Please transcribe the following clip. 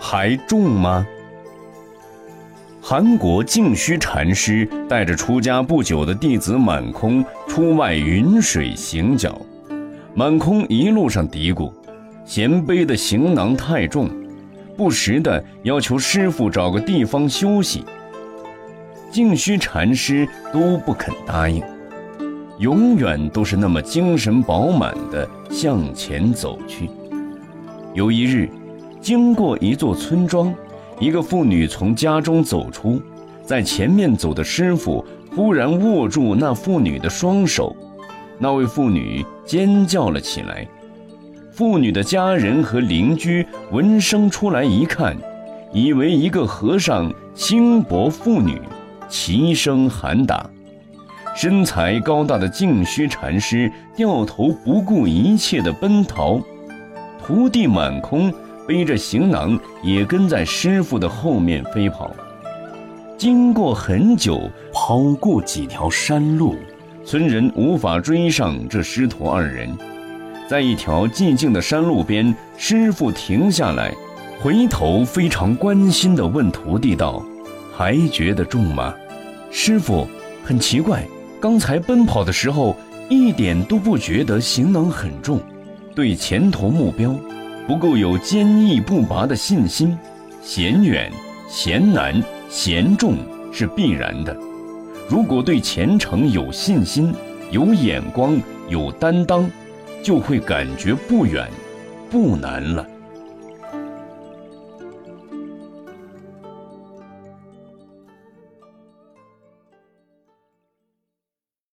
还重吗？韩国净虚禅师带着出家不久的弟子满空出外云水行脚，满空一路上嘀咕，嫌背的行囊太重，不时的要求师傅找个地方休息。净虚禅师都不肯答应，永远都是那么精神饱满的向前走去。有一日，经过一座村庄。一个妇女从家中走出，在前面走的师傅忽然握住那妇女的双手，那位妇女尖叫了起来。妇女的家人和邻居闻声出来一看，以为一个和尚轻薄妇女，齐声喊打。身材高大的净虚禅师掉头不顾一切地奔逃，徒弟满空。背着行囊，也跟在师傅的后面飞跑。经过很久，跑过几条山路，村人无法追上这师徒二人。在一条寂静的山路边，师傅停下来，回头非常关心地问徒弟道：“还觉得重吗？”师傅很奇怪，刚才奔跑的时候一点都不觉得行囊很重，对前途目标。不够有坚毅不拔的信心，嫌远、嫌难、嫌重是必然的。如果对前程有信心、有眼光、有担当，就会感觉不远、不难了。